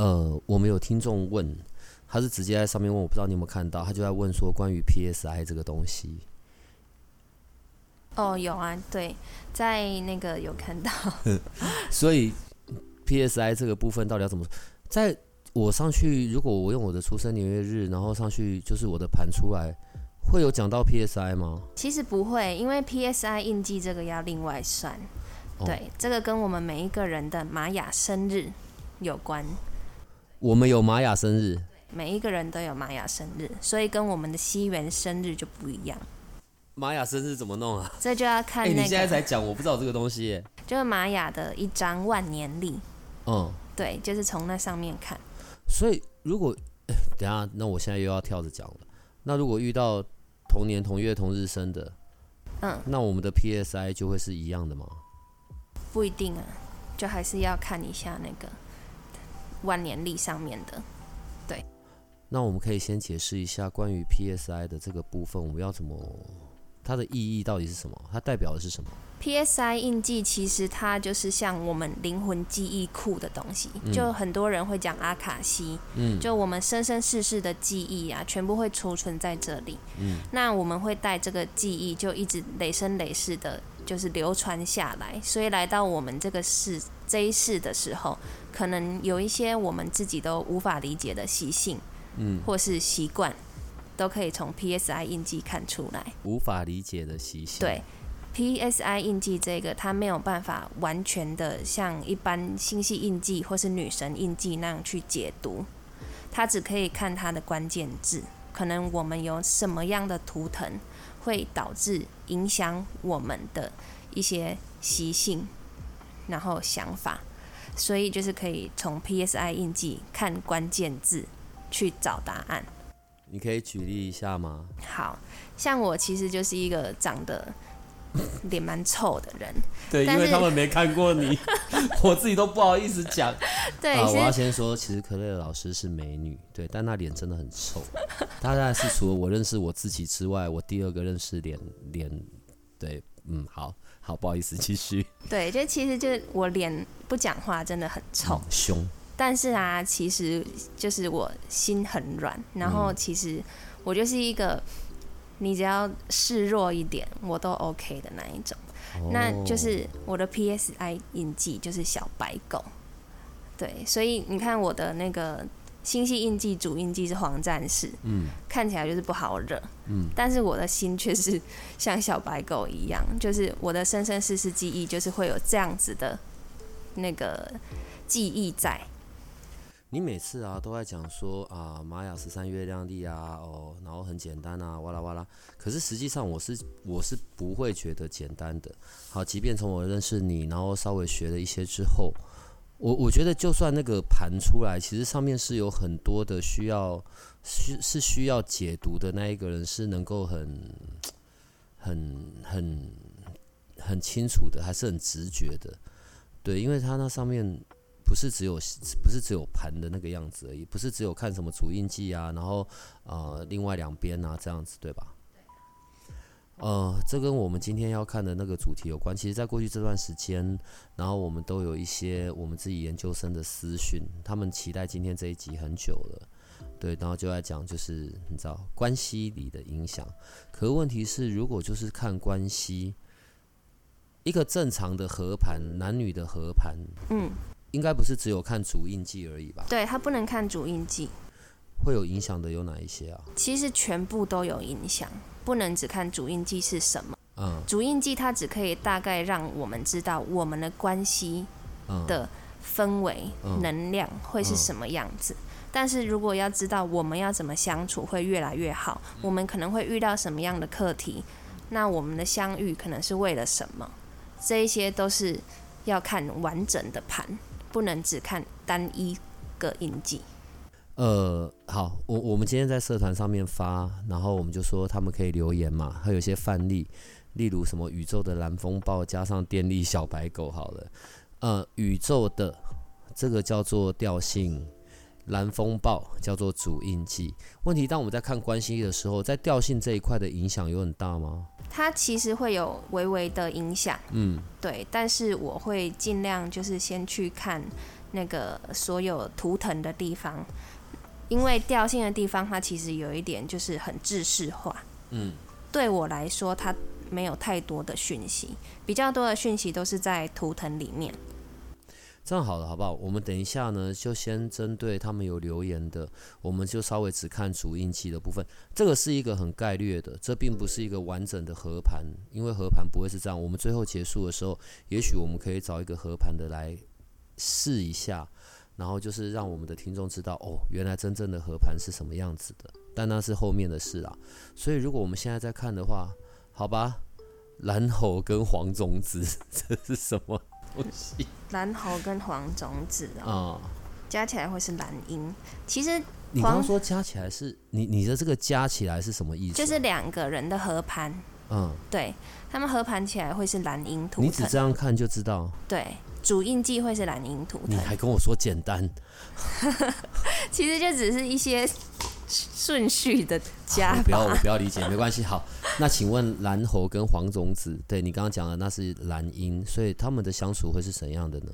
呃，我们有听众问，他是直接在上面问，我不知道你有没有看到，他就在问说关于 PSI 这个东西。哦，有啊，对，在那个有看到。所以 PSI 这个部分到底要怎么？在我上去，如果我用我的出生年月日，然后上去就是我的盘出来，会有讲到 PSI 吗？其实不会，因为 PSI 印记这个要另外算。对，这个跟我们每一个人的玛雅生日有关。我们有玛雅生日，每一个人都有玛雅生日，所以跟我们的西元生日就不一样。玛雅生日怎么弄啊？这就要看。哎，你现在才讲，我不知道这个东西。就是玛雅的一张万年历。嗯，对，就是从那上面看。所以如果，等下，那我现在又要跳着讲了。那如果遇到同年同月同日生的，嗯，那我们的 PSI 就会是一样的吗？不一定啊，就还是要看一下那个。万年历上面的，对。那我们可以先解释一下关于 PSI 的这个部分，我们要怎么，它的意义到底是什么？它代表的是什么？PSI 印记其实它就是像我们灵魂记忆库的东西，就很多人会讲阿卡西，嗯，就我们生生世世的记忆啊，全部会储存在这里，嗯，那我们会带这个记忆，就一直累生累世的。就是流传下来，所以来到我们这个世这一世的时候，可能有一些我们自己都无法理解的习性，嗯，或是习惯，都可以从 PSI 印记看出来。无法理解的习性。对，PSI 印记这个，它没有办法完全的像一般星系印记或是女神印记那样去解读，它只可以看它的关键字，可能我们有什么样的图腾。会导致影响我们的一些习性，然后想法，所以就是可以从 PSI 印记看关键字去找答案。你可以举例一下吗？好像我其实就是一个长得。脸蛮臭的人，对，因为他们没看过你，我自己都不好意思讲。对，我要先说，其实可乐老师是美女，对，但那脸真的很臭。大概是除了我认识我自己之外，我第二个认识脸脸，对，嗯，好好，不好意思，继续。对，就其实就是我脸不讲话真的很臭，凶。但是啊，其实就是我心很软，然后其实我就是一个。你只要示弱一点，我都 OK 的那一种。那就是我的 PSI 印记就是小白狗，对，所以你看我的那个星系印记主印记是黄战士，嗯，看起来就是不好惹，嗯，但是我的心却是像小白狗一样，就是我的生生世世记忆就是会有这样子的那个记忆在。你每次啊都在讲说啊玛雅十三月亮历啊哦，然后很简单啊哇啦哇啦，可是实际上我是我是不会觉得简单的。好，即便从我认识你，然后稍微学了一些之后，我我觉得就算那个盘出来，其实上面是有很多的需要需是需要解读的那一个人是能够很很很很清楚的，还是很直觉的，对，因为他那上面。不是只有不是只有盘的那个样子而已，不是只有看什么主印记啊，然后呃另外两边啊这样子对吧？呃，这跟我们今天要看的那个主题有关。其实，在过去这段时间，然后我们都有一些我们自己研究生的私讯，他们期待今天这一集很久了，对，然后就在讲就是你知道关系里的影响。可问题是，如果就是看关系，一个正常的合盘，男女的合盘，嗯。应该不是只有看主印记而已吧？对，他不能看主印记。会有影响的有哪一些啊？其实全部都有影响，不能只看主印记是什么。嗯。主印记它只可以大概让我们知道我们的关系的氛围、能量会是什么样子。但是如果要知道我们要怎么相处会越来越好，我们可能会遇到什么样的课题，那我们的相遇可能是为了什么？这一些都是要看完整的盘。不能只看单一个印记。呃，好，我我们今天在社团上面发，然后我们就说他们可以留言嘛，还有一些范例，例如什么宇宙的蓝风暴加上电力小白狗，好了，呃，宇宙的这个叫做调性，蓝风暴叫做主印记。问题当我们在看关系的时候，在调性这一块的影响有很大吗？它其实会有微微的影响，嗯，对，但是我会尽量就是先去看那个所有图腾的地方。因为调性的地方，它其实有一点就是很制式化。嗯，对我来说，它没有太多的讯息，比较多的讯息都是在图腾里面。这样好了，好不好？我们等一下呢，就先针对他们有留言的，我们就稍微只看主印记的部分。这个是一个很概略的，这并不是一个完整的合盘，因为合盘不会是这样。我们最后结束的时候，也许我们可以找一个合盘的来试一下。然后就是让我们的听众知道，哦，原来真正的和盘是什么样子的，但那是后面的事啦。所以如果我们现在在看的话，好吧，蓝猴跟黄种子这是什么东西？蓝猴跟黄种子啊，加起来会是蓝鹰。其实你刚刚说加起来是你你的这个加起来是什么意思？就是两个人的合盘。嗯，对他们合盘起来会是蓝鹰图。你只这样看就知道。对。主印记会是蓝银图你还跟我说简单，其实就只是一些顺序的加。不要我不要理解，没关系。好，那请问蓝猴跟黄种子，对你刚刚讲的那是蓝鹰，所以他们的相处会是怎样的呢？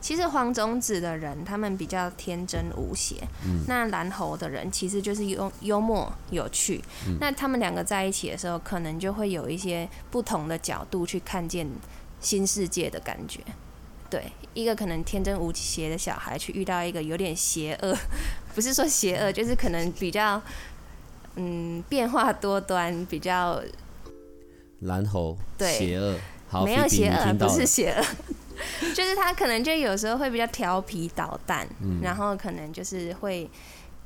其实黄种子的人，他们比较天真无邪。嗯。那蓝猴的人其实就是幽幽默有趣。嗯。那他们两个在一起的时候，可能就会有一些不同的角度去看见新世界的感觉。对，一个可能天真无邪的小孩，去遇到一个有点邪恶，不是说邪恶，就是可能比较，嗯，变化多端，比较蓝猴，对，邪恶，没有邪恶，不是邪恶，就是他可能就有时候会比较调皮捣蛋，然后可能就是会，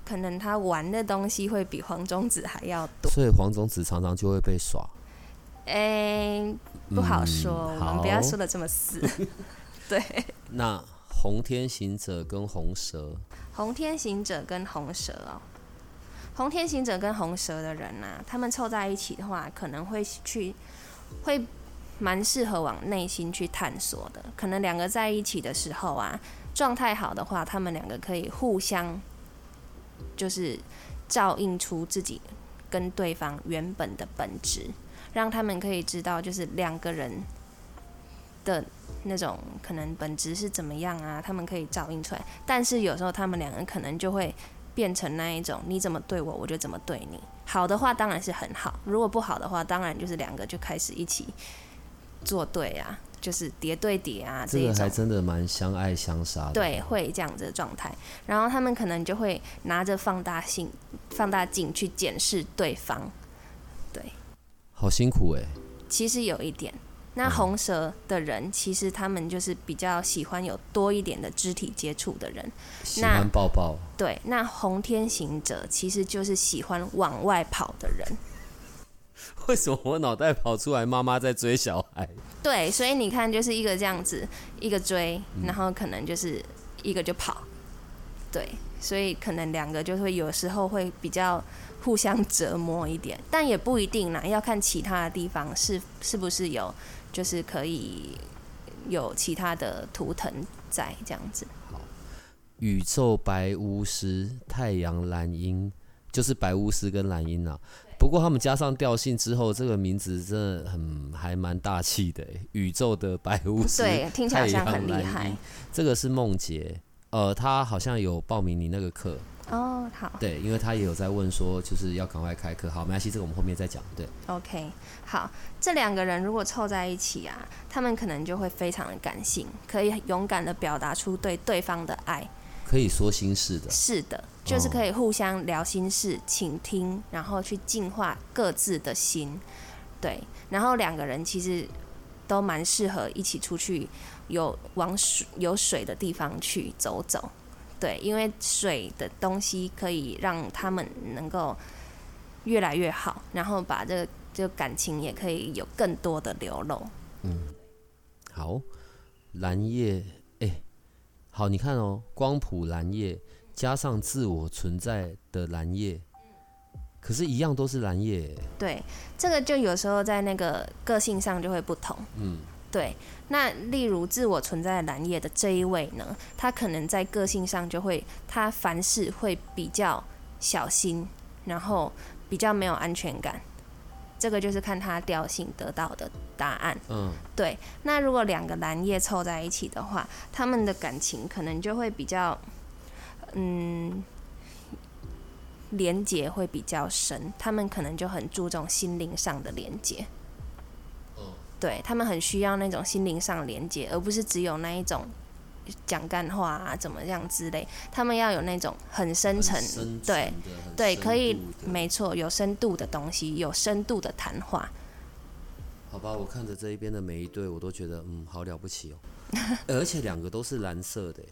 可能他玩的东西会比黄宗子还要多，所以黄宗子常常就会被耍。哎，不好说，我们不要说的这么死。对，那红天行者跟红蛇，红天行者跟红蛇哦，红天行者跟红蛇的人呐，他们凑在一起的话，可能会去，会蛮适合往内心去探索的。可能两个在一起的时候啊，状态好的话，他们两个可以互相，就是照应出自己跟对方原本的本质，让他们可以知道，就是两个人。的那种可能本质是怎么样啊？他们可以照应出来，但是有时候他们两个人可能就会变成那一种，你怎么对我，我就怎么对你。好的话当然是很好，如果不好的话，当然就是两个就开始一起作对啊，就是叠对叠啊。这个还真的蛮相爱相杀的。对，会这样子的状态，然后他们可能就会拿着放大镜、放大镜去检视对方。对，好辛苦哎。其实有一点。那红蛇的人，其实他们就是比较喜欢有多一点的肢体接触的人，喜欢抱抱。对，那红天行者其实就是喜欢往外跑的人。为什么我脑袋跑出来妈妈在追小孩？对，所以你看，就是一个这样子，一个追，然后可能就是一个就跑。对，所以可能两个就会有时候会比较互相折磨一点，但也不一定啦，要看其他的地方是是不是有。就是可以有其他的图腾在这样子。好，宇宙白巫师、太阳蓝鹰，就是白巫师跟蓝鹰啊。不过他们加上调性之后，这个名字真的很还蛮大气的。宇宙的白巫师，对，听起来像很厉害。这个是梦洁，呃，他好像有报名你那个课。哦，好。对，因为他也有在问说，就是要赶快开课。好，没关系，这个我们后面再讲。对，OK，好。这两个人如果凑在一起啊，他们可能就会非常的感性，可以勇敢的表达出对对方的爱，可以说心事的。是的，就是可以互相聊心事、倾听，然后去净化各自的心。对，然后两个人其实都蛮适合一起出去，有往水有水的地方去走走。对，因为水的东西可以让他们能够越来越好，然后把这个这个感情也可以有更多的流露。嗯，好，蓝叶，哎，好。好，你看哦，光谱蓝叶加上自我存在的蓝叶，可是，一样都是蓝叶。对，这个就有时候在那个个性上就会不同。嗯，对。那例如自我存在蓝叶的这一位呢，他可能在个性上就会，他凡事会比较小心，然后比较没有安全感。这个就是看他调性得到的答案。嗯，对。那如果两个蓝叶凑在一起的话，他们的感情可能就会比较，嗯，连接会比较深。他们可能就很注重心灵上的连接。对他们很需要那种心灵上连接，而不是只有那一种讲干话啊，怎么样之类。他们要有那种很深层，对对，可以，没错，有深度的东西，有深度的谈话。好吧，我看着这一边的每一对，我都觉得嗯，好了不起哦。而且两个都是蓝色的。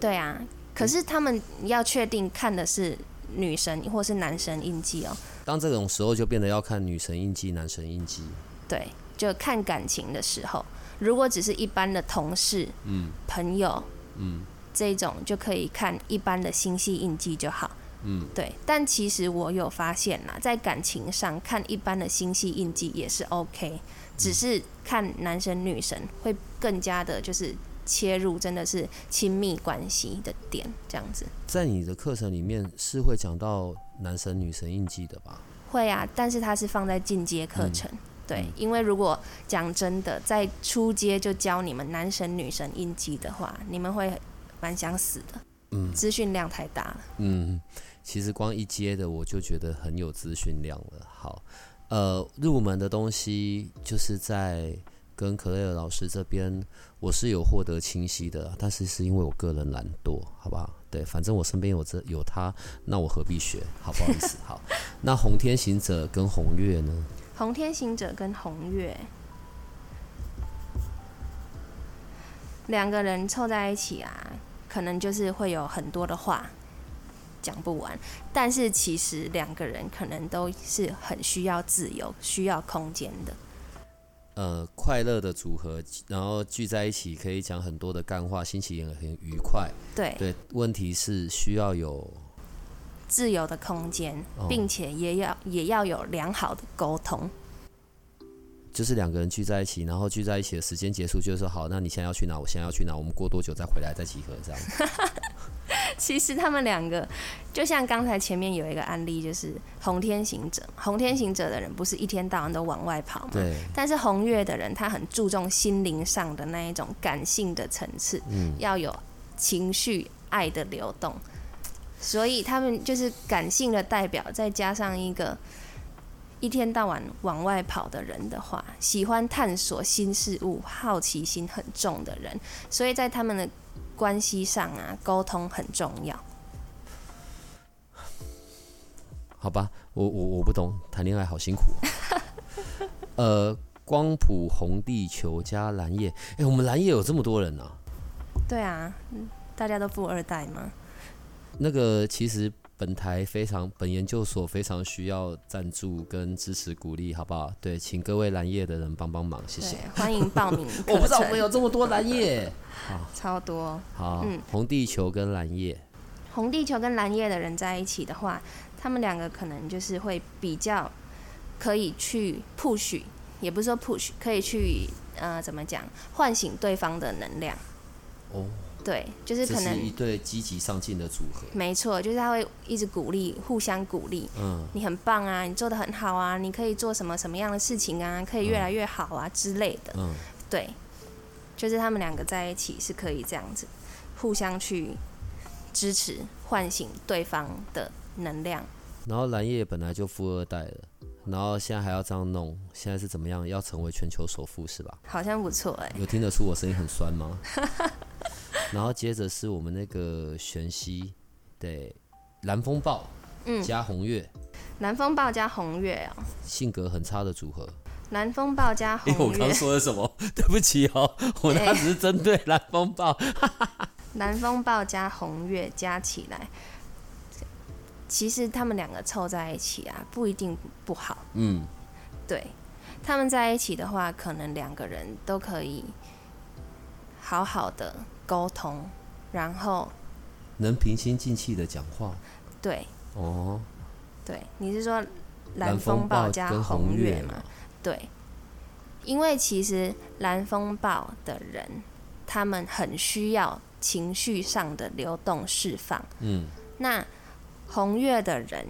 对啊，可是他们要确定看的是女神或是男神印记哦。当这种时候就变得要看女神印记、男神印记。对。就看感情的时候，如果只是一般的同事、嗯，朋友，嗯，这种就可以看一般的星系印记就好，嗯，对。但其实我有发现啦，在感情上看一般的星系印记也是 OK，只是看男神女神会更加的，就是切入真的是亲密关系的点这样子。在你的课程里面是会讲到男神女神印记的吧？会啊，但是它是放在进阶课程。对，因为如果讲真的，在初阶就教你们男神女神印记的话，你们会蛮想死的。嗯，资讯量太大了。嗯，其实光一阶的我就觉得很有资讯量了。好，呃，入门的东西就是在跟可雷尔老师这边，我是有获得清晰的，但是是因为我个人懒惰，好不好？对，反正我身边有这有他，那我何必学？好，不好意思。好，那红天行者跟红月呢？红天行者跟红月两个人凑在一起啊，可能就是会有很多的话讲不完。但是其实两个人可能都是很需要自由、需要空间的。呃，快乐的组合，然后聚在一起可以讲很多的干话，心情也很愉快。对对，问题是需要有。自由的空间，并且也要也要有良好的沟通。就是两个人聚在一起，然后聚在一起的时间结束，就是说好，那你现在要去哪？我现在要去哪？我们过多久再回来再集合？这样。其实他们两个就像刚才前面有一个案例，就是红天行者。红天行者的人不是一天到晚都往外跑吗？对。但是红月的人，他很注重心灵上的那一种感性的层次，嗯，要有情绪、爱的流动。所以他们就是感性的代表，再加上一个一天到晚往外跑的人的话，喜欢探索新事物、好奇心很重的人，所以在他们的关系上啊，沟通很重要。好吧，我我我不懂，谈恋爱好辛苦。呃，光谱红地球加蓝叶，哎，我们蓝叶有这么多人呢？对啊，大家都富二代吗？那个其实本台非常本研究所非常需要赞助跟支持鼓励，好不好？对，请各位蓝叶的人帮帮忙，谢谢。欢迎报名。我不知道我们有这么多蓝叶，好，超多。好，嗯，红地球跟蓝叶，红地球跟蓝叶的人在一起的话，他们两个可能就是会比较可以去 push，也不是说 push，可以去呃怎么讲，唤醒对方的能量。哦。对，就是可能一对积极上进的组合。没错，就是他会一直鼓励，互相鼓励。嗯，你很棒啊，你做的很好啊，你可以做什么什么样的事情啊，可以越来越好啊之类的。嗯，对，就是他们两个在一起是可以这样子，互相去支持，唤醒对方的能量。然后蓝叶本来就富二代了，然后现在还要这样弄，现在是怎么样？要成为全球首富是吧？好像不错哎。有听得出我声音很酸吗？然后接着是我们那个玄熙，对，蓝风暴，嗯，加红月，蓝风暴加红月哦，性格很差的组合。蓝风暴加红月，我刚说的什么？对不起哦，我那只是针对蓝风暴。蓝风暴加红月加起来，其实他们两个凑在一起啊，不一定不好。嗯，对，他们在一起的话，可能两个人都可以好好的。沟通，然后能平心静气的讲话。对哦，对，你是说蓝风暴加跟红月嘛？对，因为其实蓝风暴的人，他们很需要情绪上的流动释放。嗯，那红月的人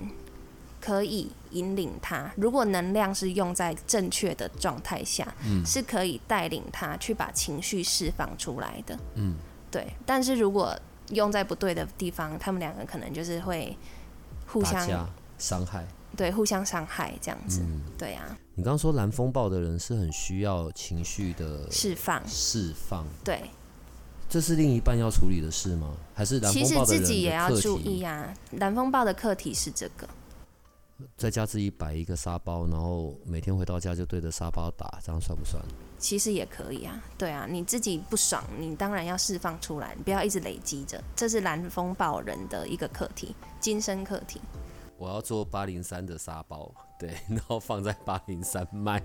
可以引领他，如果能量是用在正确的状态下，嗯是可以带领他去把情绪释放出来的。嗯，对。但是如果用在不对的地方，他们两个可能就是会互相伤害。对互相伤害这样子。嗯，对啊，你刚刚说蓝风暴的人是很需要情绪的释放。释放，对，这是另一半要处理的事吗？还是蓝其实风暴的人自己也要注意？啊。蓝风暴的课题是这个。在家自己摆一个沙包，然后每天回到家就对着沙包打，这样算不算？其实也可以啊，对啊，你自己不爽，你当然要释放出来，你不要一直累积着，这是蓝风暴人的一个课题，今生课题。我要做八零三的沙包，对，然后放在八零三卖，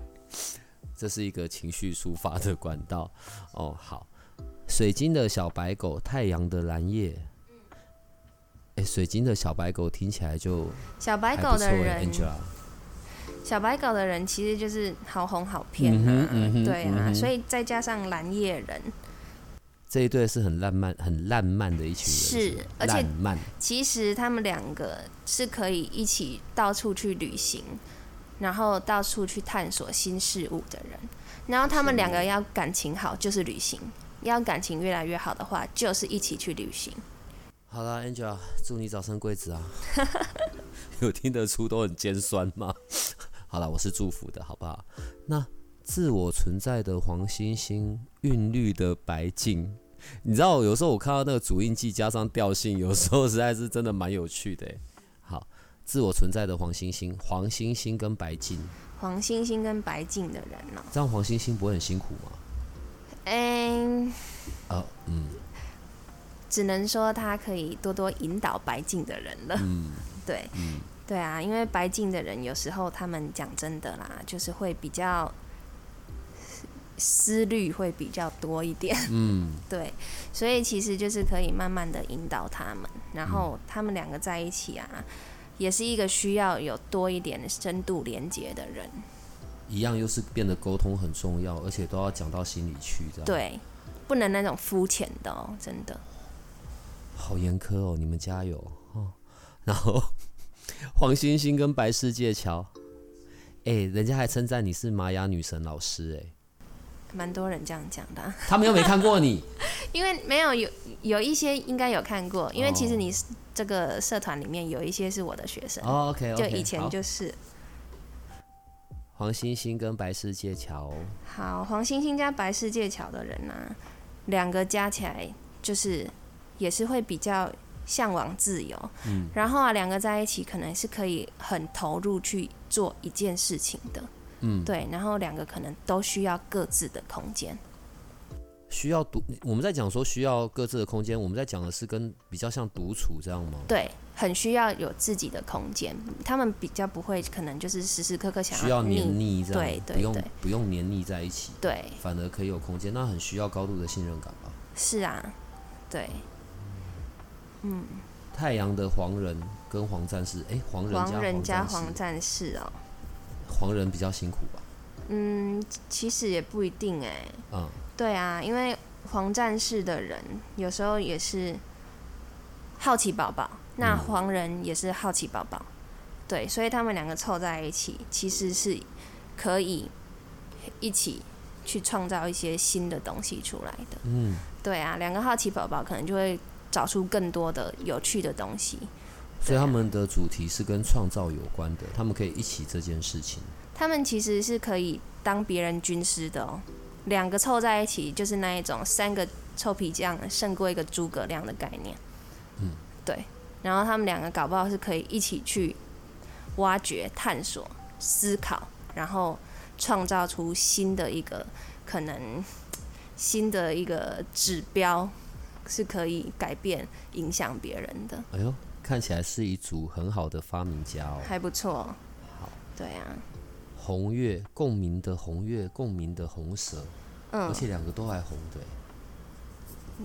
这是一个情绪抒发的管道。哦，好，水晶的小白狗，太阳的蓝叶。哎、水晶的小白狗听起来就小白狗的人，，Angela。小白狗的人其实就是好哄好骗嗯啊，哼嗯对啊，嗯所以再加上蓝叶人，这一对是很浪漫、很浪漫的一群人，是不而且烂漫。其实他们两个是可以一起到处去旅行，然后到处去探索新事物的人。然后他们两个要感情好，就是旅行；要感情越来越好的话，就是一起去旅行。好啦 a n g e l a 祝你早生贵子啊！有听得出都很尖酸吗？好了，我是祝福的，好不好？那自我存在的黄星星，韵律的白净，你知道，有时候我看到那个主印记加上调性，有时候实在是真的蛮有趣的欸。好，自我存在的黄星星，黄星星跟白净，黄星星跟白净的人呢、这样黄星星不会很辛苦吗？嗯，哦，嗯只能说他可以多多引导白净的人了。嗯 对，嗯，对啊，因为白净的人有时候他们讲真的啦，就是会比较思虑会比较多一点。嗯，对，所以其实就是可以慢慢的引导他们，然后他们两个在一起啊，也是一个需要有多一点深度连接的人。一样又是变得沟通很重要，而且都要讲到心里去，这样。对，不能那种肤浅的哦，真的。好严苛哦，你们加油哦。然后 黄星星跟白世界桥，哎、人家还称赞你是玛雅女神老师、哎，蛮多人这样讲的啊、他们又没看过你，因为没有有有一些应该有看过，因为其实哦你是这个社团里面有一些是我的学生，哦，OK，, o 就以前就是。黄星星跟白世界桥，好黄星星加白世界桥的人啊，两个加起来就是也是会比较向往自由，嗯，然后啊两个在一起可能是可以很投入去做一件事情的，嗯，对，然后两个可能都需要各自的空间，需要独，我们在讲说需要各自的空间，我们在讲的是跟比较像独处这样吗？对，很需要有自己的空间，他们比较不会可能就是时时刻刻想需要黏腻这样，对对不用对。不用黏腻在一起，对，反而可以有空间，那很需要高度的信任感吧。是啊，对，嗯，太阳的黄人跟黄战士，哎、黄人加黄人加战士。黄战士哦，黄人比较辛苦吧？嗯，其实也不一定哎，嗯，对啊，因为黄战士的人有时候也是好奇宝宝，那嗯黄人也是好奇宝宝，对，所以他们两个凑在一起，其实是可以一起去创造一些新的东西出来的。嗯，对啊，两个好奇宝宝可能就会找出更多的有趣的东西。所以他们的主题是跟创造有关的，他们可以一起这件事情。他们其实是可以当别人军师的哦，两个凑在一起就是那一种三个臭皮匠胜过一个诸葛亮的概念。嗯，对。然后他们两个搞不好是可以一起去挖掘、探索、思考，然后创造出新的一个可能新的一个指标，是可以改变、影响别人的，哎呦，看起来是一组很好的发明家哦。还不错。好，对啊，红月共鸣的红月，共鸣的红蛇，而嗯，且两个都还红的欸。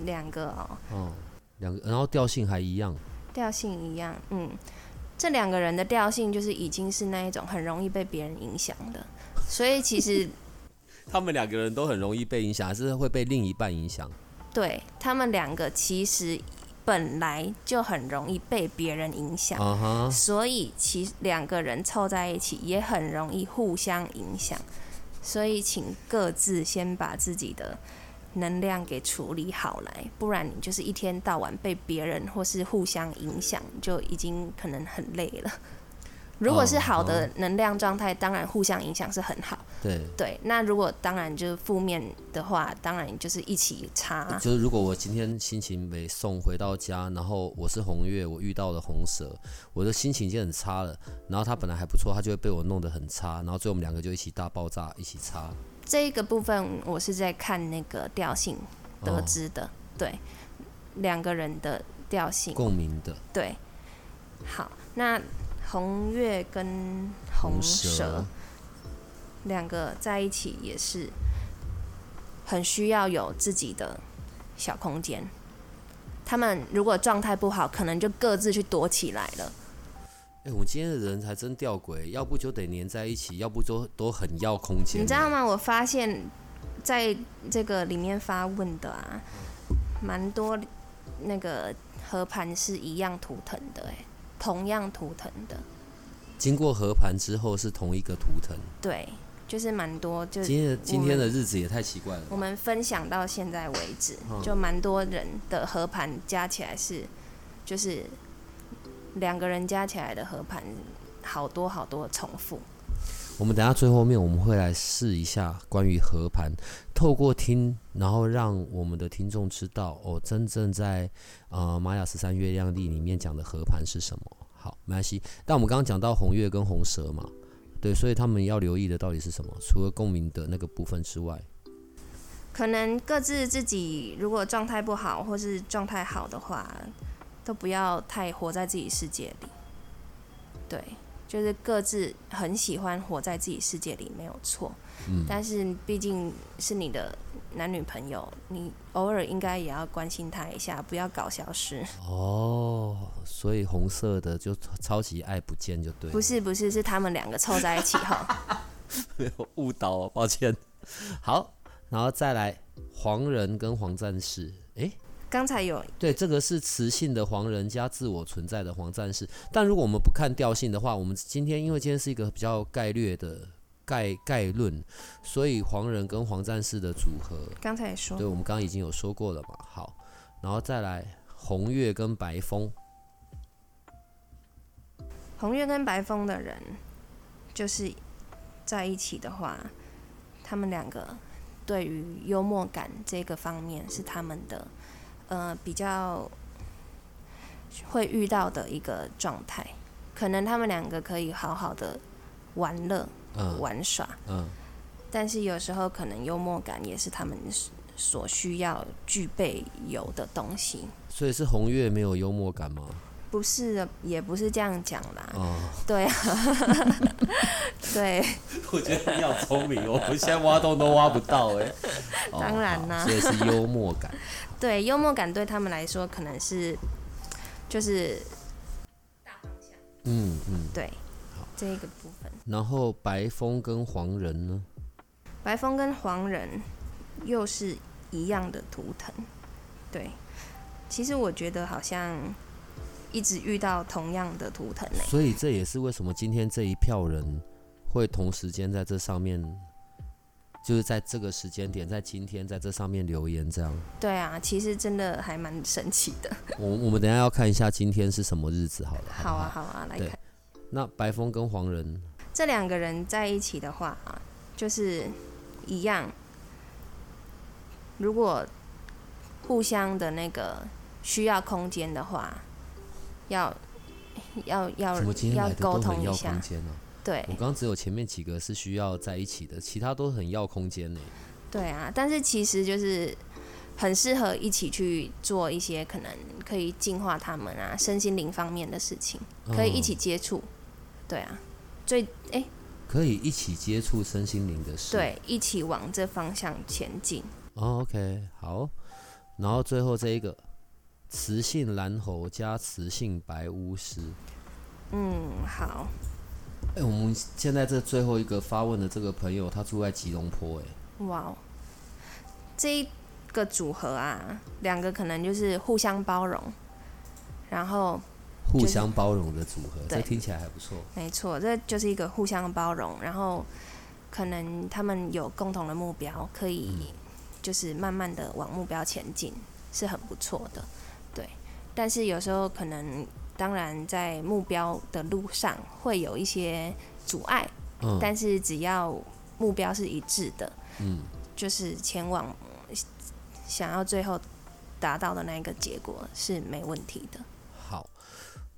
两个哦，嗯，两个，然后调性还一样。调性一样，嗯，这两个人的调性就是已经是那一种很容易被别人影响的，所以其实 他们两个人都很容易被影响，还是会被另一半影响？对他们两个其实本来就很容易被别人影响，所以其两个人凑在一起也很容易互相影响，所以请各自先把自己的能量给处理好来，不然你就是一天到晚被别人或是互相影响，就已经可能很累了。如果是好的能量状态，当然互相影响是很好。对，对，那如果当然就是负面的话，当然就是一起擦。就是如果我今天心情没送回到家，然后我是红月，我遇到了红蛇，我的心情已经很差了，然后他本来还不错，他就会被我弄得很差，然后最后我们两个就一起大爆炸，一起擦。这个部分我是在看那个调性得知的，对，两个人的调性共鸣的对。好，那红月跟红红蛇蛇两个在一起也是很需要有自己的小空间。他们如果状态不好，可能就各自去躲起来了。哎、我们今天的人才真吊诡，要不就得黏在一起，要不就都很要空间。你知道？吗？我发现在这个里面发问的啊，蛮多那个和盘是一样图腾的、哎，同样图腾的，经过合盘之后是同一个图腾。对，就是蛮多，就今天的今天的日子也太奇怪了。我们分享到现在为止，嗯就蛮多人的合盘加起来是，就是两个人加起来的合盘好多好多重复。我们等下最后面我们会来试一下关于合盘，透过听，然后让我们的听众知道哦，真正在呃玛雅十三月亮历里面讲的合盘是什么。好，没关系。但我们刚刚讲到红月跟红蛇嘛，对，所以他们要留意的到底是什么？除了共鸣的那个部分之外，可能各自自己如果状态不好，或是状态好的话，都不要太活在自己世界里。对，就是各自很喜欢活在自己世界里，没有错。嗯，但是毕竟是你的男女朋友，你偶尔应该也要关心他一下，不要搞消失。哦，所以红色的就超级爱不见就对了，不是不是，是他们两个凑在一起哈。没有误导哦，抱歉。好，然后再来黄人跟黄战士，诶，刚才有对，这个是雌性的黄人加自我存在的黄战士。但如果我们不看调性的话，我们今天因为今天是一个比较概略的概概论，所以黄人跟黄战士的组合，刚才也说对，我们刚刚已经有说过了嘛。好，然后再来红月跟白风，红月跟白风的人，就是在一起的话，他们两个对于幽默感这个方面是他们的呃比较会遇到的一个状态。可能他们两个可以好好的玩乐、嗯玩耍，嗯，但是有时候可能幽默感也是他们所需要具备有的东西。所以是红月没有幽默感吗？不是，也不是这样讲啦。哦，对啊，对，我觉得你好聪明哦，我现在挖洞都挖不到哎。哦当然啦好所以是幽默感。对，幽默感对他们来说可能是就是嗯嗯。对这个部分。然后白风跟黄人呢？白风跟黄人又是一样的图腾，对。其实我觉得好像一直遇到同样的图腾呢、所以这也是为什么今天这一票人会同时间在这上面，就是在这个时间点，在今天在这上面留言这样。对啊，其实真的还蛮神奇的。我我们等一下要看一下今天是什么日子好了。不好啊，好啊，来看那白风跟黄人，这两个人在一起的话啊，就是一样。如果互相的那个需要空间的话，要要要要沟通一下对我刚刚只有前面几个是需要在一起的，其他都很要空间呢。对啊，但是其实就是很适合一起去做一些可能可以净化他们啊身心灵方面的事情，可以一起哦接触。对啊，最哎、可以一起接触身心灵的事。对，一起往这方向前进。哦，OK，好。然后最后这一个雌性蓝猴加雌性白巫师。嗯，好，哎、我们现在这最后一个发问的这个朋友，他住在吉隆坡、哎，哇哦，这一个组合啊，两个可能就是互相包容，然后互相包容的组合，这听起来还不错。没错，这就是一个互相包容，然后可能他们有共同的目标，可以就是慢慢的往目标前进，是很不错的，对。但是有时候可能，当然在目标的路上会有一些阻碍，嗯但是只要目标是一致的，嗯，就是前往想要最后达到的那个结果是没问题的。好。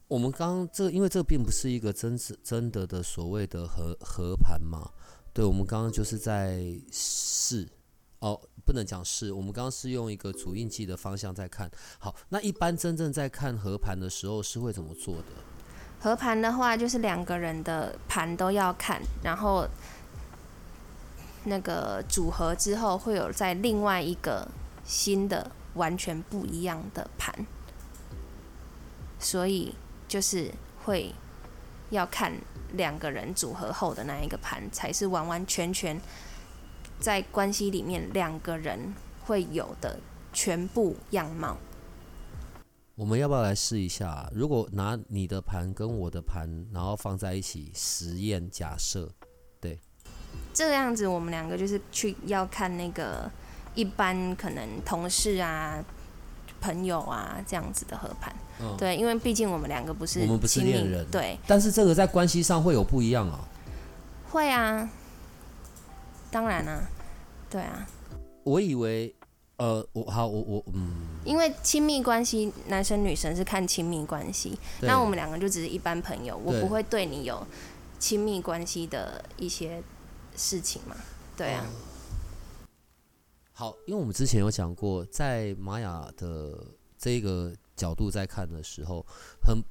我们刚刚这，因为这并不是一个真实真的的所谓的和和盘嘛，对，我们刚刚就是在试，哦，不能讲是，我们刚刚是用一个主印记的方向在看。好，那一般真正在看合盘的时候是会怎么做的？合盘的话，就是两个人的盘都要看，然后那个组合之后会有在另外一个新的完全不一样的盘，所以就是会要看两个人组合后的那一个盘，才是完完全全在关系里面两个人会有的全部样貌。我们要不要来试一下啊？如果拿你的盘跟我的盘，然后放在一起实验假设，对这样子，我们两个就是去要看那个一般可能同事啊、朋友啊这样子的合盘。嗯，对，因为毕竟我们两个不是我们不是恋人对，但是这个在关系上会有不一样哦。会啊，当然啊，对啊，我以为，呃，我好，我我嗯，因为亲密关系，男生女生是看亲密关系，那我们两个就只是一般朋友，我不会对你有亲密关系的一些事情嘛。对啊，好，因为我们之前有讲过，在玛雅的这个角度在看的时候，很很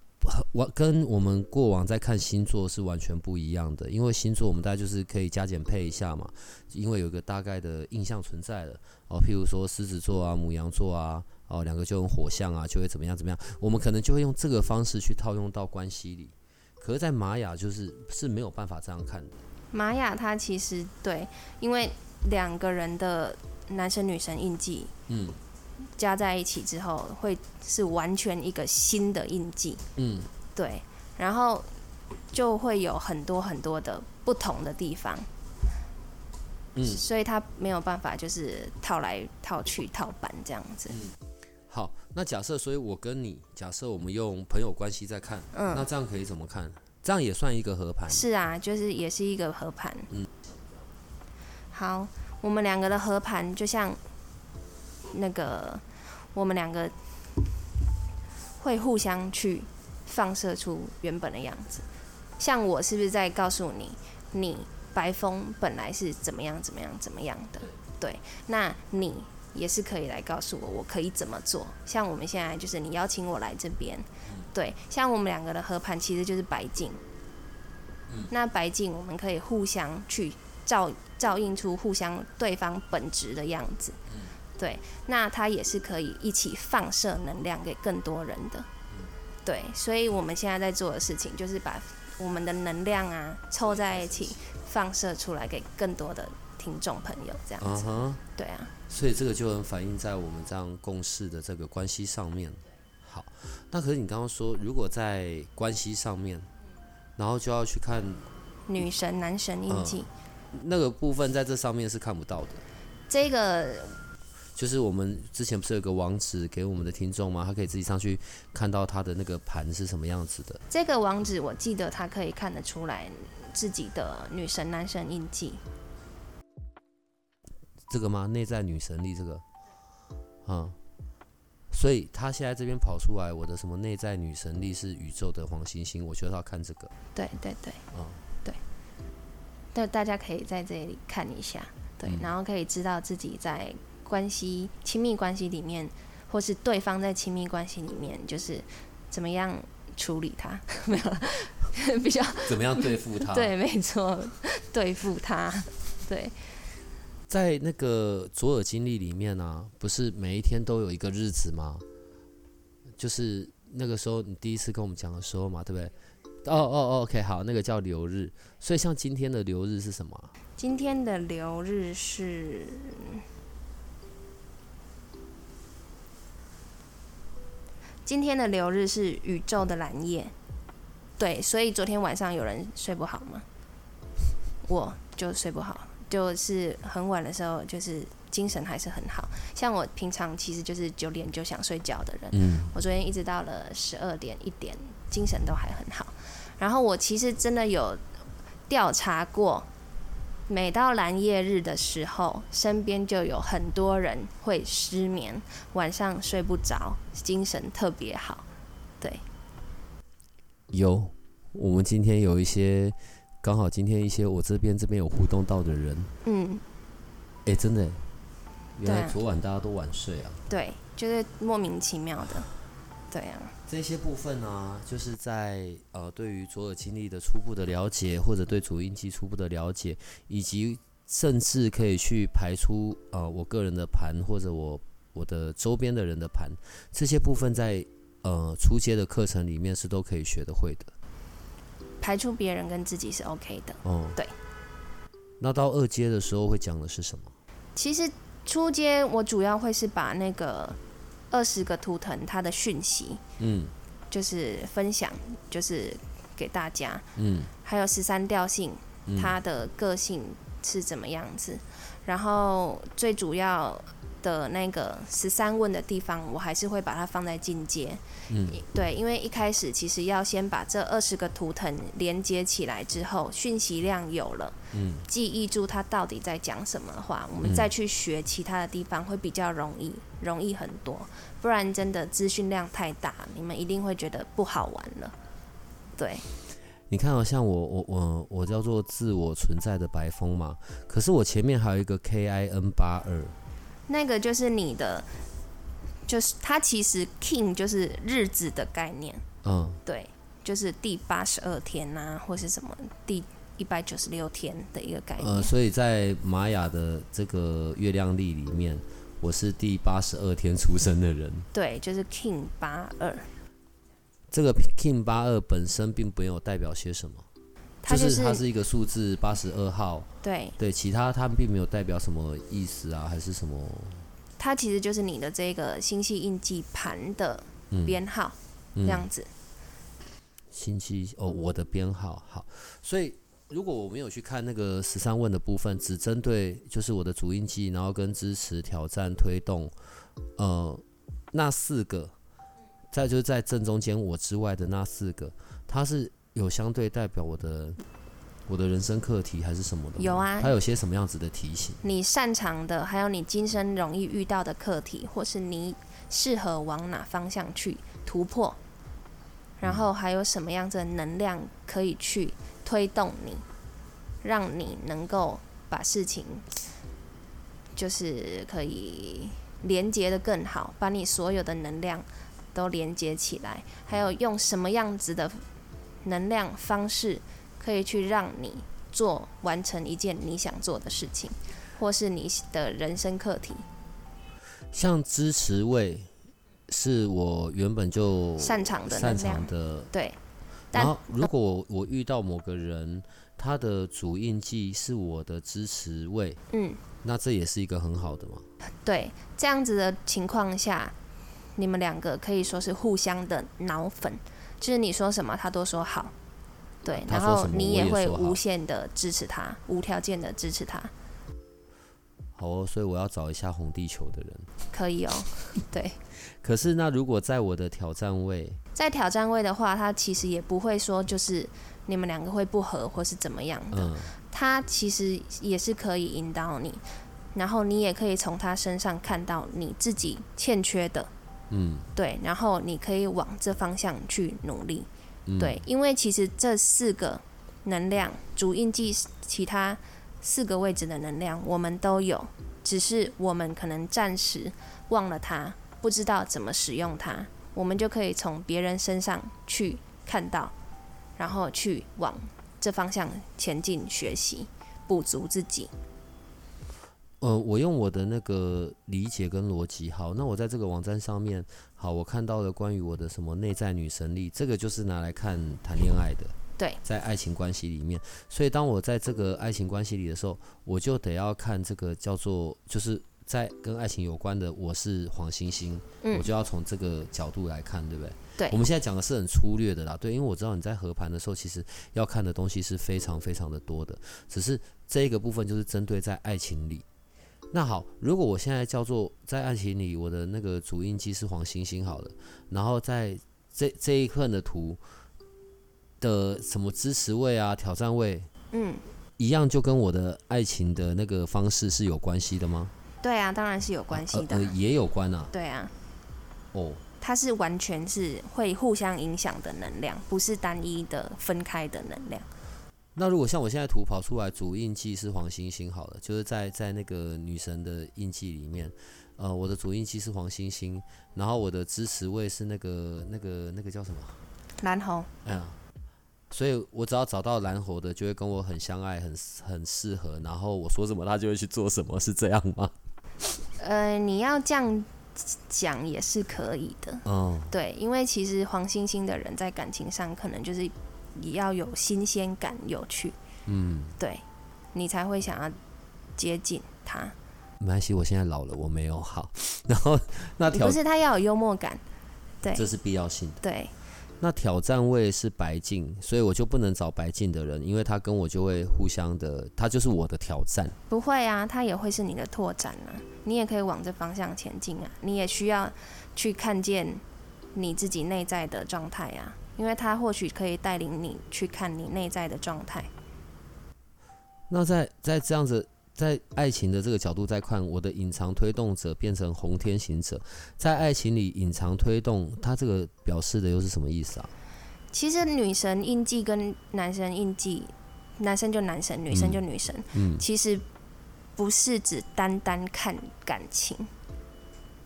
完跟我们过往在看星座是完全不一样的。因为星座我们大概就是可以加减配一下嘛，因为有一个大概的印象存在了哦。譬如说狮子座啊、母羊座啊，哦两个就用火象啊，就会怎么样怎么样，我们可能就会用这个方式去套用到关系里。可是，在玛雅就是是没有办法这样看的。玛雅它其实对，因为两个人的男生女生印记嗯加在一起之后，会是完全一个新的印记，嗯，对，然后就会有很多很多的不同的地方，嗯。所以它没有办法就是套来套去套板这样子，好，那假设，所以我跟你假设我们用朋友关系在看，嗯。那嗯，这样可以怎么看？这样也算一个合盘。是啊，就是也是一个合盘，嗯，好，我们两个的合盘就像那个我们两个会互相去放射出原本的样子。像我是不是在告诉你，你白风本来是怎么样怎么样怎么样的？对，那你也是可以来告诉我，我可以怎么做。像我们现在就是你邀请我来这边，对，像我们两个的合盘其实就是白镜。那白镜我们可以互相去照照映出互相对方本质的样子。对，那它也是可以一起放射能量给更多人的。对，所以我们现在在做的事情就是把我们的能量啊凑在一起，放射出来给更多的听众朋友，这样子。对啊，所以这个就能反映在我们这样共事的这个关系上面。好，那可是你刚刚说，如果在关系上面，然后就要去看女神、男神印记，那个部分，在这上面是看不到的。这个就是我们之前不是有个网址给我们的听众吗？他可以自己上去看到他的那个盘是什么样子的。这个网址，我记得他可以看得出来自己的女神、男神印记。这个吗？内在女神力这个，嗯，所以他现在这边跑出来，我的什么内在女神力是宇宙的黄星星，我就要看这个。对对对，嗯对。但大家可以在这里看一下，对，嗯然后可以知道自己在关系、亲密关系里面，或是对方在亲密关系里面，就是怎么样处理他，没有了，比较怎么样对付他？，对，没错，对付他，对，在那个左耳经历里面啊，不是每一天都有一个日子吗？就是那个时候你第一次跟我们讲的时候嘛，对不对？哦哦哦，OK，好，那个叫流日。所以像今天的流日是什么啊？今天的流日是今天的流日是宇宙的蓝夜，对，所以昨天晚上有人睡不好吗？我就睡不好，就是很晚的时候，就是精神还是很好。像我平常其实就是九点就想睡觉的人，嗯我昨天一直到了十二点一点，精神都还很好。然后我其实真的有调查过，每到蓝夜日的时候，身边就有很多人会失眠，晚上睡不着，精神特别好。对，有，我们今天有一些刚好今天一些我这边这边有互动到的人，嗯，哎、真的。耶，原来昨晚大家都晚睡啊。对，就是莫名其妙的，对啊，这些部分呢、就是在呃对于左耳经历的初步的了解，或者对主音记初步的了解，以及甚至可以去排出呃我个人的盘或者我我的周边的人的盘，这些部分在呃初阶的课程里面是都可以学得会的。排除别人跟自己是 OK 的。哦、对。那到二阶的时候会讲的是什么？其实初阶我主要会是把那个二十个图腾它的讯息，嗯。就是分享，就是给大家，嗯。还有十三调性嗯，它的个性是怎么样子，然后最主要的那个十三问的地方，我还是会把它放在进阶。嗯对，因为一开始其实要先把这二十个图腾连接起来之后，讯息量有了，嗯记忆住它到底在讲什么的话，我们嗯再去学其他的地方会比较容易，容易很多。不然真的资讯量太大，你们一定会觉得不好玩了。对，你看哦，像我我我我叫做自我存在的白风嘛，可是我前面还有一个 K I N 八二，那个就是你的，就是它其实 king 就是日子的概念，嗯对，就是第八十二天呐、或是什么第一百九十六天的一个概念。呃，所以在玛雅的这个月亮历里面，我是第八十二天出生的人。对，就是 king 八二，这个 King 八二本身并没有代表些什么，它就是它是一个数字八十二号，对，对，其他它并没有代表什么意思啊，还是什么？它其实就是你的这个星系印记盘的嗯编号、嗯这样子。星期哦，我的编号好，所以如果我没有去看那个十三问的部分，只针对就是我的主印记，然后跟支持、挑战、推动，呃，那四个，再就是在正中间我之外的那四个，它是有相对代表我的我的人生课题还是什么的？有啊它有些什么样子的提醒？你擅长的，还有你今生容易遇到的课题，或是你适合往哪方向去突破，然后还有什么样子的能量可以去推动你，让你能够把事情就是可以连接的更好，把你所有的能量都连接起来，还有用什么样子的能量方式可以去让你做完成一件你想做的事情，或是你的人生课题。像支持位是我原本就擅长的擅长的对，但然后，如果我我遇到某个人，他的主印记是我的支持位，嗯，那这也是一个很好的嘛。对，这样子的情况下，你们两个可以说是互相的脑粉，就是你说什么他都说好，对，然后你也会无限的支持他，无条件的支持他，好哦，所以我要找一下红地球的人。可以哦。对，可是那如果在我的挑战位，在挑战位的话，他其实也不会说就是你们两个会不合或是怎么样的，嗯，他其实也是可以引导你，然后你也可以从他身上看到你自己欠缺的，嗯。对，然后你可以往这方向去努力，嗯，对，因为其实这四个能量主印记其他四个位置的能量我们都有，只是我们可能暂时忘了它，不知道怎么使用它，我们就可以从别人身上去看到，然后去往这方向前进学习，补足自己。呃，我用我的那个理解跟逻辑，好，那我在这个网站上面，好，我看到了关于我的什么内在女神力，这个就是拿来看谈恋爱的。对，在爱情关系里面，所以当我在这个爱情关系里的时候，我就得要看这个叫做，就是在跟爱情有关的，我是黄星星，我就要从这个角度来看，对不对？对。我们现在讲的是很粗略的啦，对，因为我知道你在合盘的时候，其实要看的东西是非常非常的多的，只是这一个部分就是针对在爱情里。那好，如果我现在叫做在爱情里，我的那个主印记是黄星星好了，然后在这这一份的图的什么支持位啊、挑战位，嗯，一样就跟我的爱情的那个方式是有关系的吗？对啊，当然是有关系的，也有关啊。对啊，哦，它是完全是会互相影响的能量，不是单一的分开的能量。那如果像我现在图跑出来，主印记是黄星星好了，就是在在那个女神的印记里面，呃，我的主印记是黄星星，然后我的支持位是那个那个那个叫什么？蓝猴。嗯，所以我只要找到蓝猴的，就会跟我很相爱，很很适合，然后我说什么，他就会去做什么，是这样吗？呃，你要这样讲也是可以的。嗯，对，因为其实黄星星的人在感情上可能就是。也要有新鲜感、有趣，嗯，对，你才会想要接近他。没关系，我现在老了，我没有好。然后那挑不是他要有幽默感，对，这是必要性的。对，那挑战位是白净，所以我就不能找白净的人，因为他跟我就会互相的，他就是我的挑战。不会啊，他也会是你的拓展啊，你也可以往这方向前进啊，你也需要去看见你自己内在的状态啊。因为他或许可以带领你去看你内在的状态。那在在这样子，在爱情的这个角度再看，我的隐藏推动者变成红天行者，在爱情里隐藏推动，它这个表示的又是什么意思啊？其实女神印记跟男神印记，男生就男神，女生就女神，嗯，其实不是只单单看感情。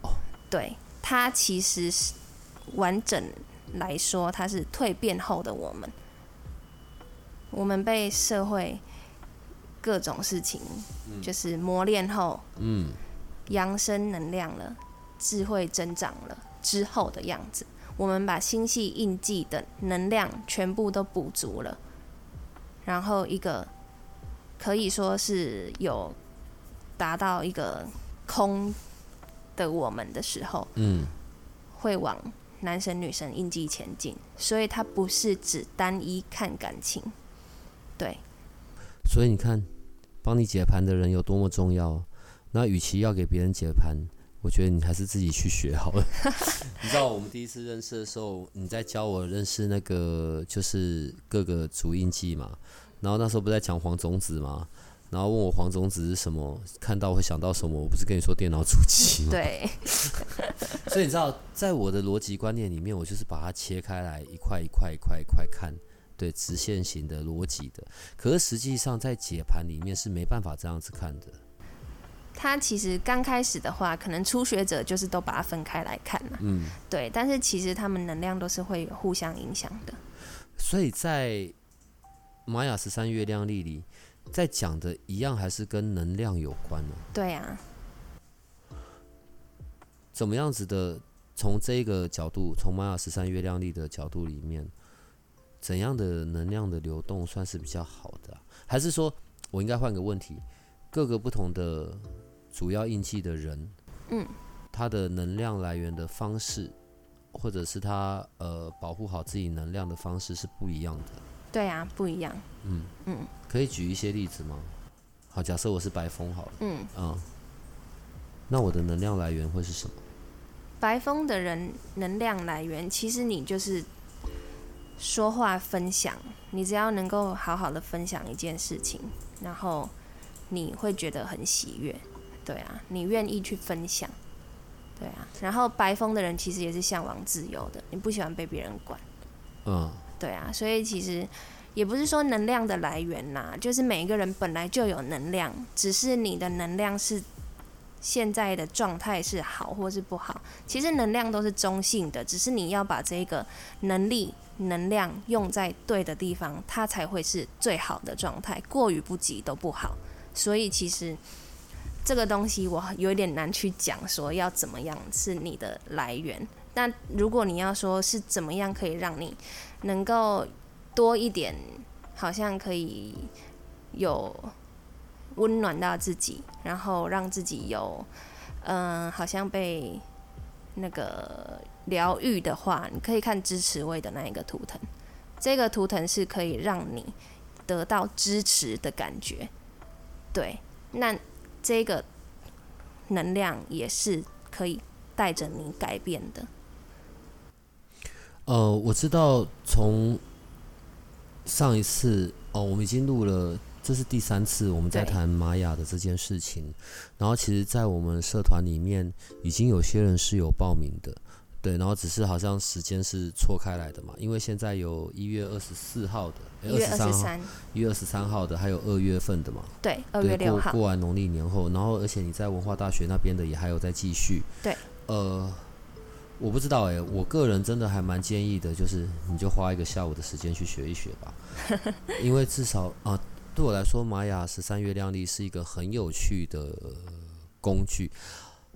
哦，对，它其实是完整。来说，它是蜕变后的我们。我们被社会各种事情，就是磨练后，嗯，扬升能量了，智慧增长了之后的样子。我们把星系印记的能量全部都补足了，然后一个可以说是有达到一个空的我们的时候，嗯，会往。男神女神印记前进，所以它不是只单一看感情，对。所以你看，帮你解盘的人有多么重要。那与其要给别人解盘，我觉得你还是自己去学好了。你知道我们第一次认识的时候，你在教我认识那个就是各个主印记嘛，然后那时候不在讲黄种子吗？然后问我黄种子是什么，看到会想到什么？我不是跟你说电脑主机 吗？对。所以你知道，在我的逻辑观念里面，我就是把它切开来，一块一块一块一块看，对，直线型的逻辑的。可是实际上在解盘里面是没办法这样子看的。他其实刚开始的话，可能初学者就是都把它分开来看嘛。嗯。对，但是其实他们能量都是会互相影响的。所以在玛雅十三月亮历里。在讲的一样还是跟能量有关呢？对呀。怎么样子的？从这个角度，从玛雅十三月亮历的角度里面，怎样的能量的流动算是比较好的？还是说我应该换个问题？各个不同的主要印记的人，嗯，他的能量来源的方式，或者是他呃保护好自己能量的方式是不一样的。对啊，不一样。嗯嗯。可以举一些例子吗？好，假设我是白风好了。嗯。嗯，那我的能量来源会是什么？白风的人能量来源，其实你就是说话分享，你只要能够好好的分享一件事情，然后你会觉得很喜悦。对啊，你愿意去分享。对啊，然后白风的人其实也是向往自由的，你不喜欢被别人管。嗯。对啊，所以其实。也不是说能量的来源呐，就是每一个人本来就有能量，只是你的能量是现在的状态是好或是不好。其实能量都是中性的，只是你要把这个能力、能量用在对的地方，它才会是最好的状态。过于不及都不好。所以其实这个东西我有点难去讲，说要怎么样是你的来源。那如果你要说是怎么样可以让你能够多一点，好像可以有温暖到自己，然后让自己有，嗯，好像被那个疗愈的话，你可以看支持位的那一个图腾。这个图腾是可以让你得到支持的感觉，对，那这个能量也是可以带着你改变的。呃，我知道从上一次哦，我们已经录了，这是第三次我们在谈玛雅的这件事情。然后，其实，在我们社团里面，已经有些人是有报名的。对，然后只是好像时间是错开来的嘛，因为现在有一月二十四号的，一月二十三，一月二十三号的，还有二月份的嘛。对，二月六号过完农历年后，然后而且你在文化大学那边的也还有在继续。对，呃，我不知道哎，我个人真的还蛮建议的，就是你就花一个下午的时间去学一学吧，因为至少啊，对我来说，玛雅十三月亮历是一个很有趣的工具。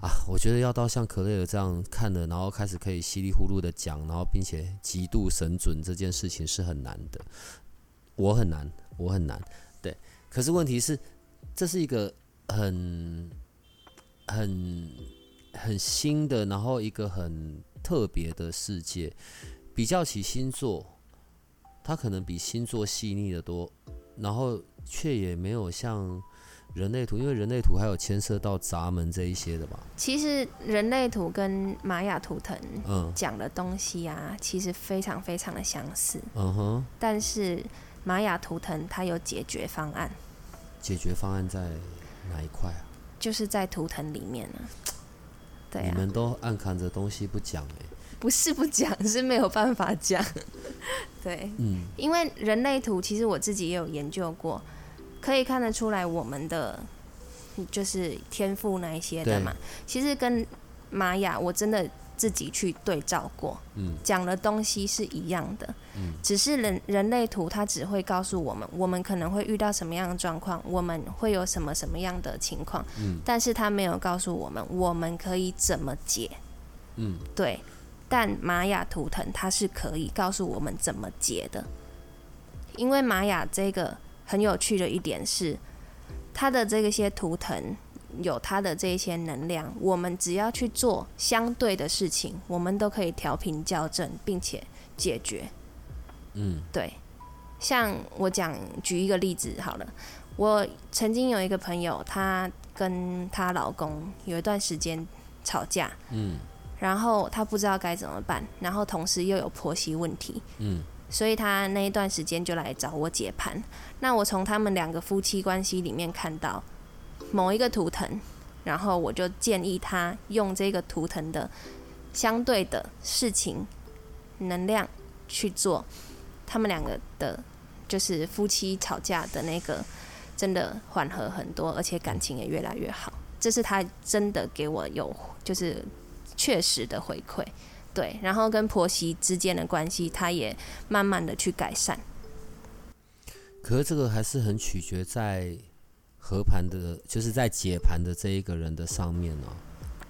啊，我觉得要到像可雷尔这样看的，然后开始可以稀里糊涂的讲，然后并且极度神准这件事情是很难的。我很难，我很难。对，可是问题是，这是一个很、很、很新的，然后一个很特别的世界。比较起星座，它可能比星座细腻的多，然后却也没有像。人类图，因为人类图还有牵涉到闸门这一些的吧。其实人类图跟玛雅图腾讲的东西啊，其实非常非常的相似。嗯哼。但是玛雅图腾它有解决方案。解决方案在哪一块啊？就是在图腾里面呢。对啊。你们都暗扛着东西不讲哎。不是不讲，是没有办法讲。对。嗯。因为人类图其实我自己也有研究过。可以看得出来，我们的就是天赋那一些的嘛。其实跟玛雅，我真的自己去对照过，讲的东西是一样的。只是人人类图，它只会告诉我们，我们可能会遇到什么样的状况，我们会有什么什么样的情况。嗯。但是它没有告诉我们，我们可以怎么解。嗯。对。但玛雅图腾，它是可以告诉我们怎么解的，因为玛雅这个。很有趣的一点是，它的这些图腾有它的这一些能量，我们只要去做相对的事情，我们都可以调频校正，并且解决。嗯，对。像我讲举一个例子好了，我曾经有一个朋友，她跟她老公有一段时间吵架，嗯，然后她不知道该怎么办，然后同时又有婆媳问题，嗯。所以他那一段时间就来找我解盘。那我从他们两个夫妻关系里面看到某一个图腾，然后我就建议他用这个图腾的相对的事情能量去做，他们两个的，就是夫妻吵架的那个真的缓和很多，而且感情也越来越好。这是他真的给我有就是确实的回馈。对，然后跟婆媳之间的关系，他也慢慢的去改善。可是这个还是很取决在和盘的，就是在解盘的这一个人的上面哦。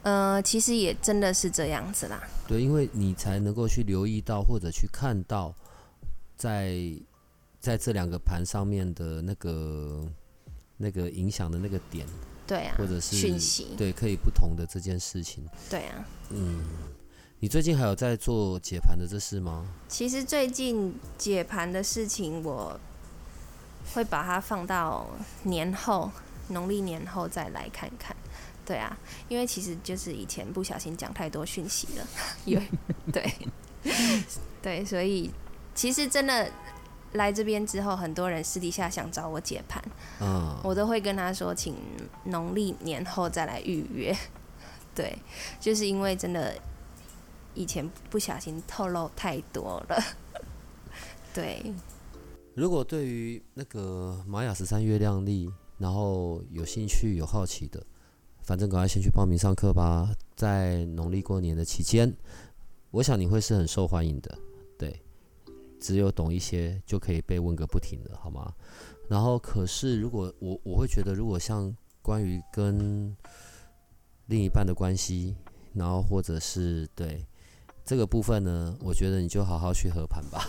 呃，其实也真的是这样子啦。对，因为你才能够去留意到或者去看到，在在这两个盘上面的那个那个影响的那个点，对啊，或者是讯息，对，可以不同的这件事情，对啊，嗯。你最近还有在做解盘的这事吗？其实最近解盘的事情，我会把它放到年后，农历年后再来看看。对啊，因为其实就是以前不小心讲太多讯息了，因为对对，所以其实真的来这边之后，很多人私底下想找我解盘，嗯，我都会跟他说，请农历年后再来预约。对，就是因为真的。以前不小心透露太多了，对。如果对于那个玛雅十三月亮历，然后有兴趣、有好奇的，反正赶快先去报名上课吧。在农历过年的期间，我想你会是很受欢迎的。对，只有懂一些就可以被问个不停的，好吗？然后，可是如果我我会觉得，如果像关于跟另一半的关系，然后或者是对这个部分呢，我觉得你就好好去合盘吧。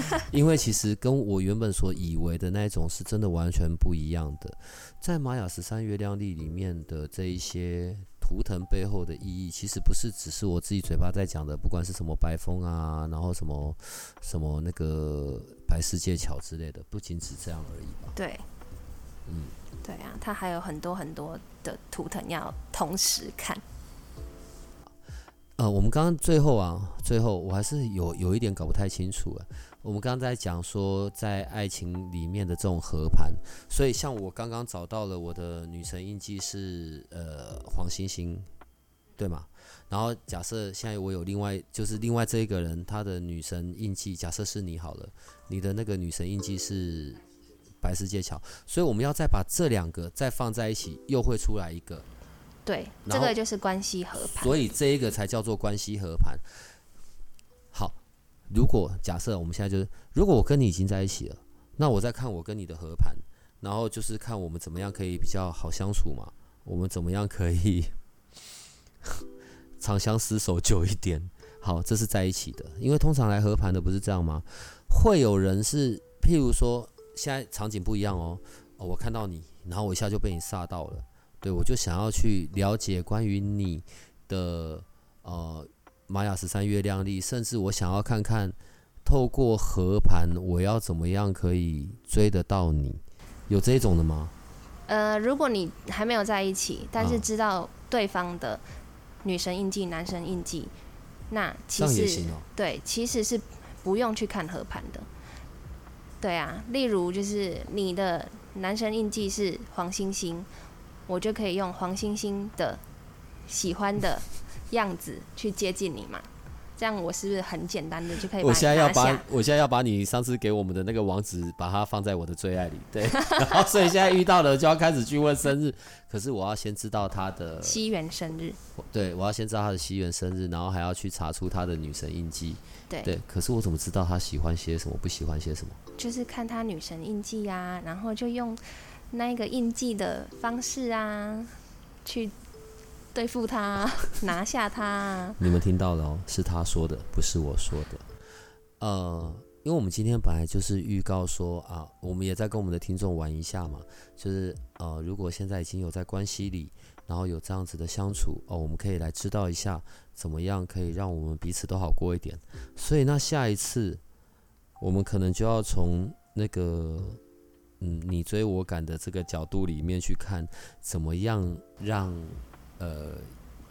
因为其实跟我原本所以为的那一种是真的完全不一样的，在玛雅十三月亮历里面的这一些图腾背后的意义，其实不是只是我自己嘴巴在讲的，不管是什么白风啊，然后什么什么那个白世界桥之类的，不仅只这样而已吧。对，嗯，对啊，它还有很多很多的图腾要同时看。呃，我们刚刚最后啊，最后我还是有有一点搞不太清楚啊。我们刚刚在讲说，在爱情里面的这种合盘，所以像我刚刚找到了我的女神印记是呃黄星星，对吗？然后假设现在我有另外就是另外这一个人，他的女神印记假设是你好了，你的那个女神印记是白世界桥，所以我们要再把这两个再放在一起，又会出来一个。对，这个就是关系合盘。所以这一个才叫做关系合盘。如果假设我们现在就是，如果我跟你已经在一起了，那我再看我跟你的合盘，然后就是看我们怎么样可以比较好相处嘛，我们怎么样可以 长相厮守久一点。好，这是在一起的，因为通常来合盘的不是这样吗？会有人是，譬如说现在场景不一样哦，我看到你，然后我一下就被你吓到了。对，我就想要去了解关于你的呃玛雅十三月亮历，甚至我想要看看透过合盘，我要怎么样可以追得到你？有这种的吗？呃，如果你还没有在一起，但是嗯知道对方的女神印记、男神印记，那其实。对，其实是不用去看合盘的。对啊，例如就是你的男神印记是黄星星，我就可以用黄星星的喜欢的样子去接近你嘛。这样我是不是很简单的就可以把我现在要把？我现在要把你上次给我们的那个网址，把它放在我的最爱里。对，然后所以现在遇到了就要开始去问生日，可是我要先知道他的，西元生日，对我要先知道他的西元生日，然后还要去查出他的女神印记。对，对，可是我怎么知道他喜欢些什么，不喜欢些什么？就是看他女神印记啊，然后就用那个印记的方式啊，去对付他，拿下他。你们听到了哦，是他说的，不是我说的。呃，因为我们今天本来就是预告说啊，我们也在跟我们的听众玩一下嘛，就是呃，如果现在已经有在关系里，然后有这样子的相处哦，我们可以来知道一下怎么样可以让我们彼此都好过一点。所以那下一次我们可能就要从那个嗯你追我赶的这个角度里面去看，怎么样让呃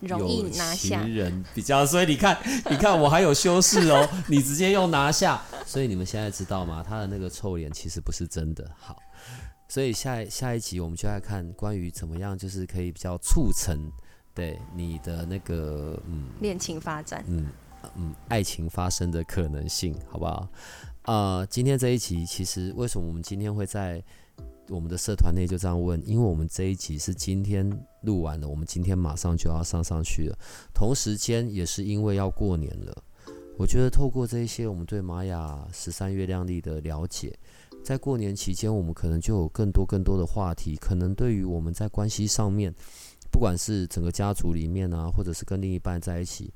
容易拿下。人比较，所以你看，你看我还有修饰哦，你直接用拿下，所以你们现在知道吗？他的那个臭脸其实不是真的。好，所以下一下一集我们就来看关于怎么样，就是可以比较促成对你的那个嗯恋情发展，嗯嗯爱情发生的可能性，好不好？呃，今天这一集其实为什么我们今天会在我们的社团内就这样问？因为我们这一集是今天录完了，我们今天马上就要上上去了。同时间也是因为要过年了，我觉得透过这一些我们对玛雅十三月亮历的了解，在过年期间，我们可能就有更多更多的话题，可能对于我们在关系上面，不管是整个家族里面啊，或者是跟另一半在一起，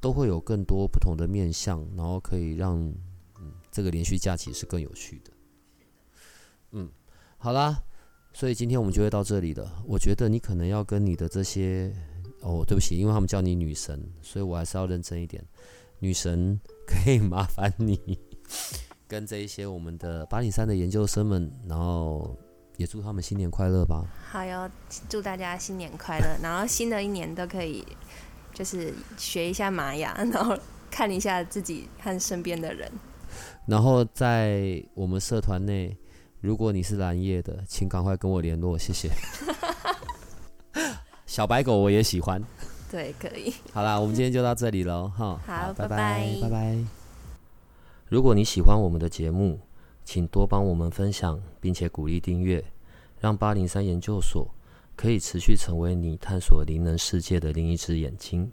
都会有更多不同的面向，然后可以让嗯这个连续假期是更有趣的。嗯，好啦，所以今天我们就会到这里了。我觉得你可能要跟你的这些哦，对不起，因为他们叫你女神，所以我还是要认真一点。女神，可以麻烦你 跟这一些我们的八零三的研究生们，然后也祝他们新年快乐吧。好哟，祝大家新年快乐，然后新的一年都可以就是学一下玛雅，然后看一下自己和身边的人。然后在我们社团内，如果你是蓝叶的，请赶快跟我联络，谢谢。小白狗我也喜欢。对，可以。好啦，我们今天就到这里喽，哈。好拜拜拜拜拜。如果你喜欢我们的节目，请多帮我们分享，并且鼓励订阅，让八零三研究所可以持续成为你探索灵能世界的另一只眼睛。